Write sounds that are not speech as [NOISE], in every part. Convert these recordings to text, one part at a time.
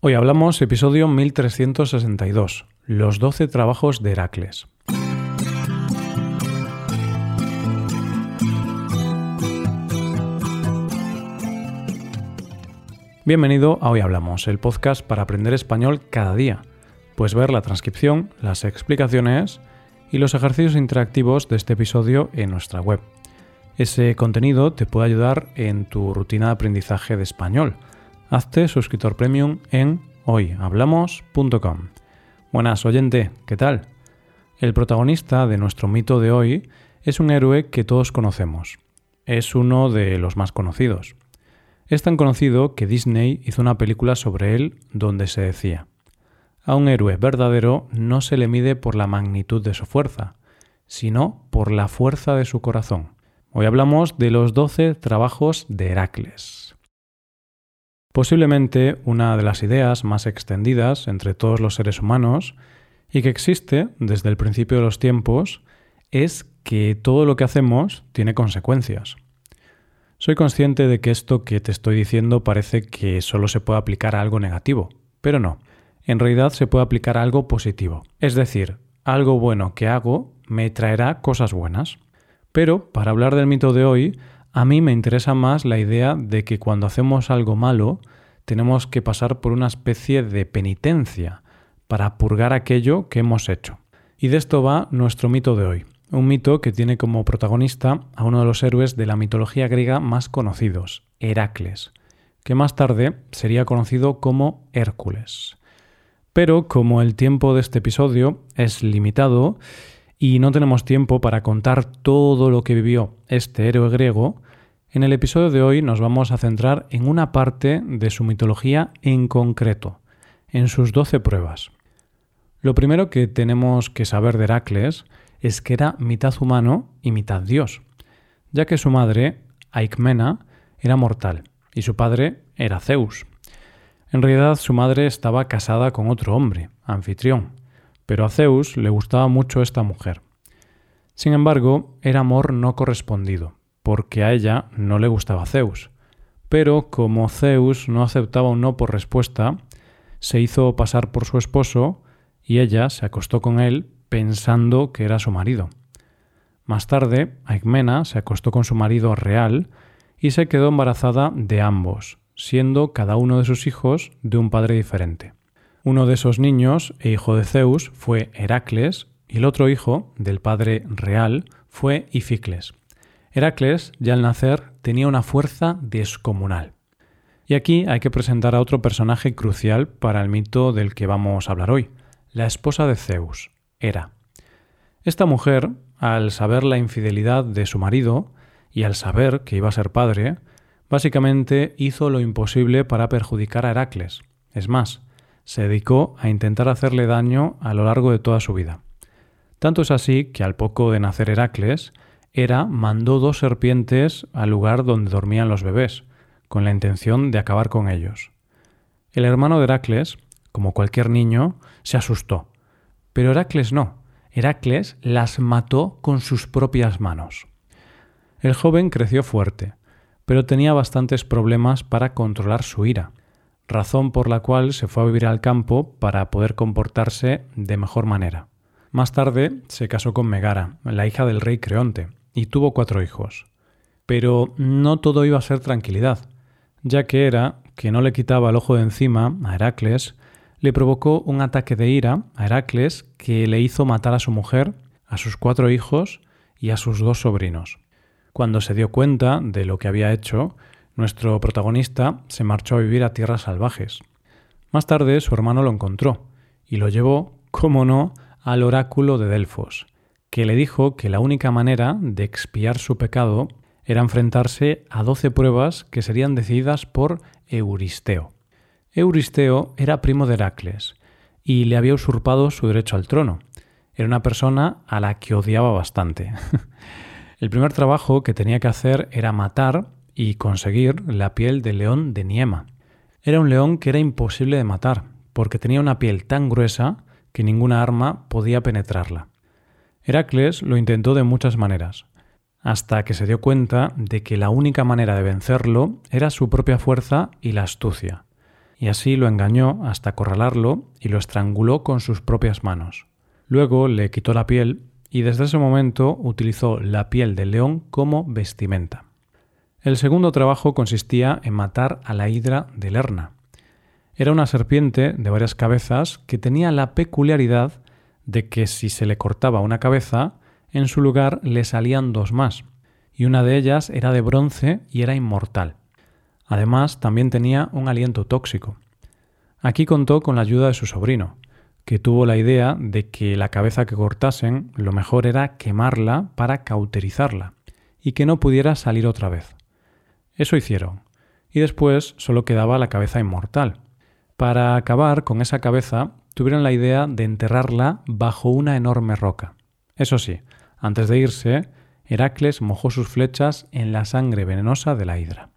Hoy hablamos episodio 1362, los 12 trabajos de Heracles. Bienvenido a Hoy Hablamos, el podcast para aprender español cada día. Puedes ver la transcripción, las explicaciones y los ejercicios interactivos de este episodio en nuestra web. Ese contenido te puede ayudar en tu rutina de aprendizaje de español hazte suscriptor premium en hoyhablamos.com. Buenas oyente, ¿qué tal? El protagonista de nuestro mito de hoy es un héroe que todos conocemos. Es uno de los más conocidos. Es tan conocido que Disney hizo una película sobre él donde se decía, a un héroe verdadero no se le mide por la magnitud de su fuerza, sino por la fuerza de su corazón. Hoy hablamos de los doce trabajos de Heracles. Posiblemente una de las ideas más extendidas entre todos los seres humanos y que existe desde el principio de los tiempos es que todo lo que hacemos tiene consecuencias. Soy consciente de que esto que te estoy diciendo parece que solo se puede aplicar a algo negativo, pero no. En realidad se puede aplicar a algo positivo. Es decir, algo bueno que hago me traerá cosas buenas. Pero, para hablar del mito de hoy, a mí me interesa más la idea de que cuando hacemos algo malo tenemos que pasar por una especie de penitencia para purgar aquello que hemos hecho. Y de esto va nuestro mito de hoy. Un mito que tiene como protagonista a uno de los héroes de la mitología griega más conocidos, Heracles, que más tarde sería conocido como Hércules. Pero como el tiempo de este episodio es limitado y no tenemos tiempo para contar todo lo que vivió este héroe griego, en el episodio de hoy nos vamos a centrar en una parte de su mitología en concreto, en sus doce pruebas. Lo primero que tenemos que saber de Heracles es que era mitad humano y mitad dios, ya que su madre, Aikmena, era mortal y su padre era Zeus. En realidad su madre estaba casada con otro hombre, Anfitrión, pero a Zeus le gustaba mucho esta mujer. Sin embargo, era amor no correspondido, porque a ella no le gustaba Zeus. Pero como Zeus no aceptaba un no por respuesta, se hizo pasar por su esposo y ella se acostó con él pensando que era su marido. Más tarde, Aigmena se acostó con su marido real y se quedó embarazada de ambos, siendo cada uno de sus hijos de un padre diferente. Uno de esos niños e hijo de Zeus fue Heracles y el otro hijo del padre real fue Ificles. Heracles, ya al nacer, tenía una fuerza descomunal. Y aquí hay que presentar a otro personaje crucial para el mito del que vamos a hablar hoy, la esposa de Zeus, Hera. Esta mujer, al saber la infidelidad de su marido y al saber que iba a ser padre, básicamente hizo lo imposible para perjudicar a Heracles. Es más, se dedicó a intentar hacerle daño a lo largo de toda su vida. Tanto es así que al poco de nacer Heracles, Hera mandó dos serpientes al lugar donde dormían los bebés, con la intención de acabar con ellos. El hermano de Heracles, como cualquier niño, se asustó. Pero Heracles no. Heracles las mató con sus propias manos. El joven creció fuerte, pero tenía bastantes problemas para controlar su ira, razón por la cual se fue a vivir al campo para poder comportarse de mejor manera. Más tarde se casó con Megara, la hija del rey Creonte, y tuvo cuatro hijos. Pero no todo iba a ser tranquilidad, ya que era que no le quitaba el ojo de encima a Heracles, le provocó un ataque de ira a Heracles que le hizo matar a su mujer, a sus cuatro hijos y a sus dos sobrinos. Cuando se dio cuenta de lo que había hecho, nuestro protagonista se marchó a vivir a tierras salvajes. Más tarde su hermano lo encontró y lo llevó, como no, al oráculo de Delfos, que le dijo que la única manera de expiar su pecado era enfrentarse a doce pruebas que serían decididas por Euristeo. Euristeo era primo de Heracles y le había usurpado su derecho al trono. Era una persona a la que odiaba bastante. [LAUGHS] El primer trabajo que tenía que hacer era matar y conseguir la piel del león de Niema. Era un león que era imposible de matar, porque tenía una piel tan gruesa que ninguna arma podía penetrarla. Heracles lo intentó de muchas maneras, hasta que se dio cuenta de que la única manera de vencerlo era su propia fuerza y la astucia. y así lo engañó hasta acorralarlo y lo estranguló con sus propias manos. Luego le quitó la piel y desde ese momento utilizó la piel del león como vestimenta. El segundo trabajo consistía en matar a la hidra de Lerna. Era una serpiente de varias cabezas que tenía la peculiaridad de que si se le cortaba una cabeza, en su lugar le salían dos más, y una de ellas era de bronce y era inmortal. Además, también tenía un aliento tóxico. Aquí contó con la ayuda de su sobrino, que tuvo la idea de que la cabeza que cortasen lo mejor era quemarla para cauterizarla y que no pudiera salir otra vez. Eso hicieron, y después solo quedaba la cabeza inmortal. Para acabar con esa cabeza, tuvieron la idea de enterrarla bajo una enorme roca. Eso sí, antes de irse, Heracles mojó sus flechas en la sangre venenosa de la hidra.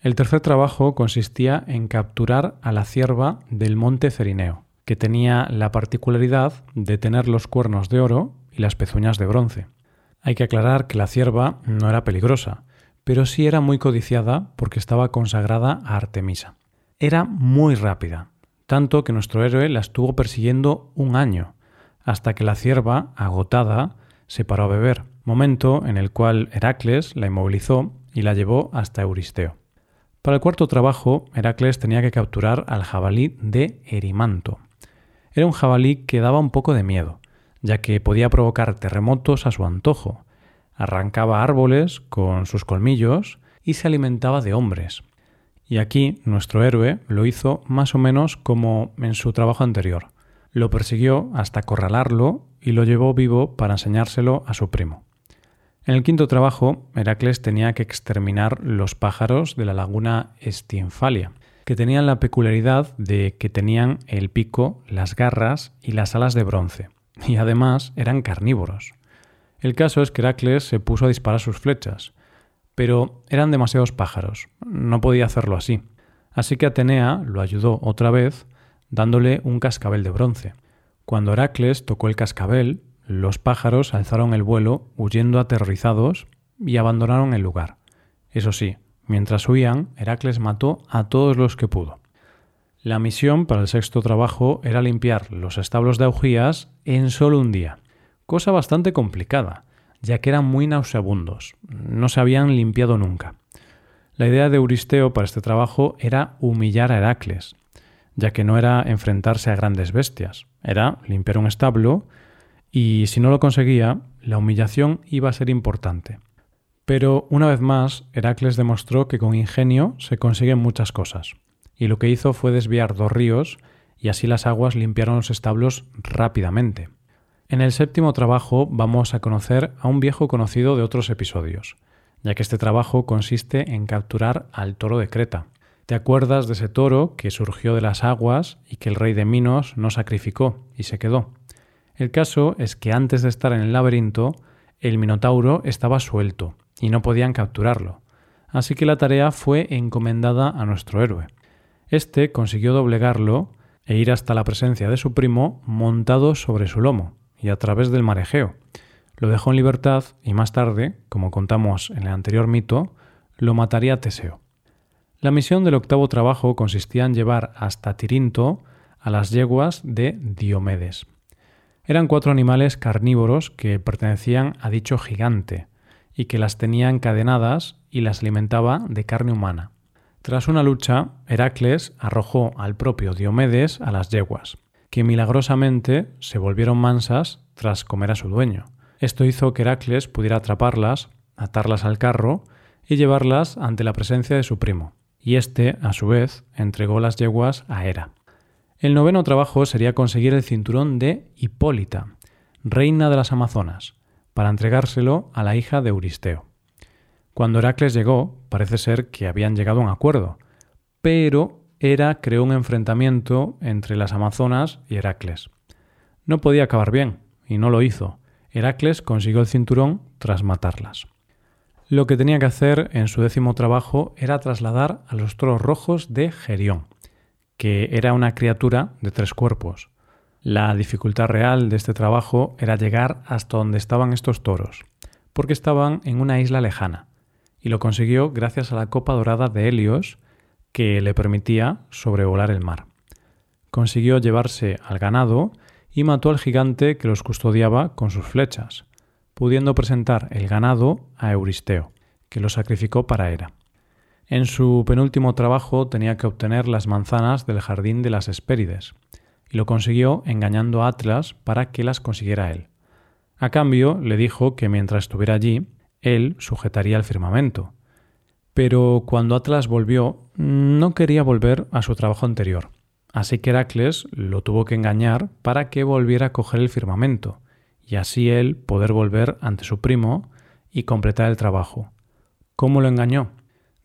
El tercer trabajo consistía en capturar a la cierva del monte Cerineo que tenía la particularidad de tener los cuernos de oro y las pezuñas de bronce. Hay que aclarar que la cierva no era peligrosa, pero sí era muy codiciada porque estaba consagrada a Artemisa. Era muy rápida, tanto que nuestro héroe la estuvo persiguiendo un año, hasta que la cierva, agotada, se paró a beber, momento en el cual Heracles la inmovilizó y la llevó hasta Euristeo. Para el cuarto trabajo, Heracles tenía que capturar al jabalí de Erimanto, era un jabalí que daba un poco de miedo, ya que podía provocar terremotos a su antojo, arrancaba árboles con sus colmillos y se alimentaba de hombres. Y aquí nuestro héroe lo hizo más o menos como en su trabajo anterior. Lo persiguió hasta acorralarlo y lo llevó vivo para enseñárselo a su primo. En el quinto trabajo, Heracles tenía que exterminar los pájaros de la laguna Estinfalia, que tenían la peculiaridad de que tenían el pico, las garras y las alas de bronce, y además eran carnívoros. El caso es que Heracles se puso a disparar sus flechas, pero eran demasiados pájaros, no podía hacerlo así. Así que Atenea lo ayudó otra vez dándole un cascabel de bronce. Cuando Heracles tocó el cascabel, los pájaros alzaron el vuelo huyendo aterrorizados y abandonaron el lugar. Eso sí, Mientras huían, Heracles mató a todos los que pudo. La misión para el sexto trabajo era limpiar los establos de Augías en solo un día, cosa bastante complicada, ya que eran muy nauseabundos, no se habían limpiado nunca. La idea de Euristeo para este trabajo era humillar a Heracles, ya que no era enfrentarse a grandes bestias, era limpiar un establo y si no lo conseguía, la humillación iba a ser importante. Pero una vez más, Heracles demostró que con ingenio se consiguen muchas cosas, y lo que hizo fue desviar dos ríos y así las aguas limpiaron los establos rápidamente. En el séptimo trabajo vamos a conocer a un viejo conocido de otros episodios, ya que este trabajo consiste en capturar al toro de Creta. ¿Te acuerdas de ese toro que surgió de las aguas y que el rey de Minos no sacrificó y se quedó? El caso es que antes de estar en el laberinto, el Minotauro estaba suelto y no podían capturarlo, así que la tarea fue encomendada a nuestro héroe. Este consiguió doblegarlo e ir hasta la presencia de su primo montado sobre su lomo y a través del marejeo. Lo dejó en libertad y más tarde, como contamos en el anterior mito, lo mataría Teseo. La misión del octavo trabajo consistía en llevar hasta Tirinto a las yeguas de Diomedes. Eran cuatro animales carnívoros que pertenecían a dicho gigante, y que las tenía encadenadas y las alimentaba de carne humana. Tras una lucha, Heracles arrojó al propio Diomedes a las yeguas, que milagrosamente se volvieron mansas tras comer a su dueño. Esto hizo que Heracles pudiera atraparlas, atarlas al carro y llevarlas ante la presencia de su primo, y éste, a su vez, entregó las yeguas a Hera. El noveno trabajo sería conseguir el cinturón de Hipólita, reina de las Amazonas, para entregárselo a la hija de Euristeo. Cuando Heracles llegó, parece ser que habían llegado a un acuerdo, pero Hera creó un enfrentamiento entre las Amazonas y Heracles. No podía acabar bien, y no lo hizo. Heracles consiguió el cinturón tras matarlas. Lo que tenía que hacer en su décimo trabajo era trasladar a los toros rojos de Gerión, que era una criatura de tres cuerpos, la dificultad real de este trabajo era llegar hasta donde estaban estos toros, porque estaban en una isla lejana, y lo consiguió gracias a la copa dorada de Helios, que le permitía sobrevolar el mar. Consiguió llevarse al ganado y mató al gigante que los custodiaba con sus flechas, pudiendo presentar el ganado a Euristeo, que lo sacrificó para Hera. En su penúltimo trabajo tenía que obtener las manzanas del jardín de las Hespérides, y lo consiguió engañando a Atlas para que las consiguiera él. A cambio, le dijo que mientras estuviera allí, él sujetaría el firmamento. Pero cuando Atlas volvió, no quería volver a su trabajo anterior, así que Heracles lo tuvo que engañar para que volviera a coger el firmamento, y así él poder volver ante su primo y completar el trabajo. ¿Cómo lo engañó?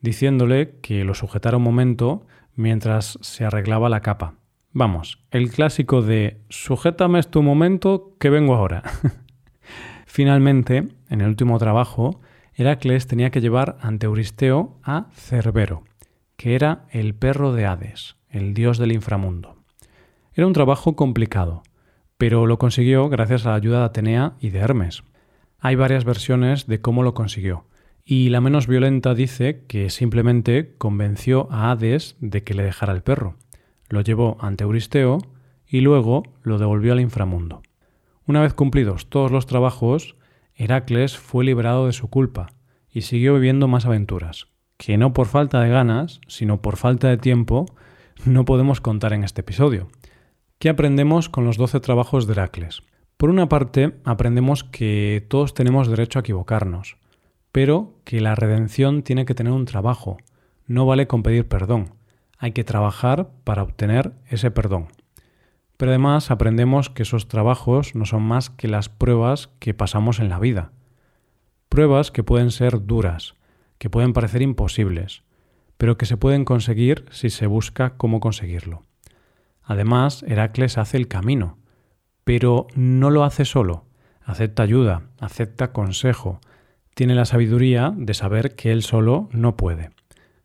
Diciéndole que lo sujetara un momento mientras se arreglaba la capa. Vamos, el clásico de sujétame este momento que vengo ahora. [LAUGHS] Finalmente, en el último trabajo, Heracles tenía que llevar ante Euristeo a Cerbero, que era el perro de Hades, el dios del inframundo. Era un trabajo complicado, pero lo consiguió gracias a la ayuda de Atenea y de Hermes. Hay varias versiones de cómo lo consiguió, y la menos violenta dice que simplemente convenció a Hades de que le dejara el perro. Lo llevó ante Euristeo y luego lo devolvió al inframundo. Una vez cumplidos todos los trabajos, Heracles fue liberado de su culpa y siguió viviendo más aventuras, que no por falta de ganas, sino por falta de tiempo, no podemos contar en este episodio. ¿Qué aprendemos con los doce trabajos de Heracles? Por una parte, aprendemos que todos tenemos derecho a equivocarnos, pero que la redención tiene que tener un trabajo. No vale con pedir perdón. Hay que trabajar para obtener ese perdón. Pero además aprendemos que esos trabajos no son más que las pruebas que pasamos en la vida. Pruebas que pueden ser duras, que pueden parecer imposibles, pero que se pueden conseguir si se busca cómo conseguirlo. Además, Heracles hace el camino, pero no lo hace solo, acepta ayuda, acepta consejo, tiene la sabiduría de saber que él solo no puede.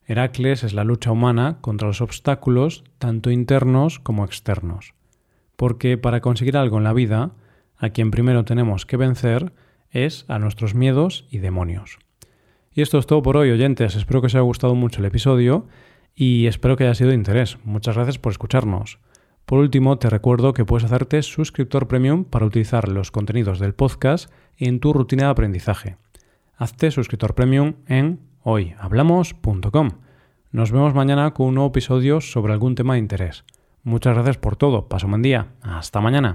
Heracles es la lucha humana contra los obstáculos tanto internos como externos porque para conseguir algo en la vida, a quien primero tenemos que vencer es a nuestros miedos y demonios. Y esto es todo por hoy, oyentes. Espero que os haya gustado mucho el episodio y espero que haya sido de interés. Muchas gracias por escucharnos. Por último, te recuerdo que puedes hacerte suscriptor premium para utilizar los contenidos del podcast en tu rutina de aprendizaje. Hazte suscriptor premium en hoyhablamos.com. Nos vemos mañana con un nuevo episodio sobre algún tema de interés. Muchas gracias por todo. Paso un buen día. Hasta mañana.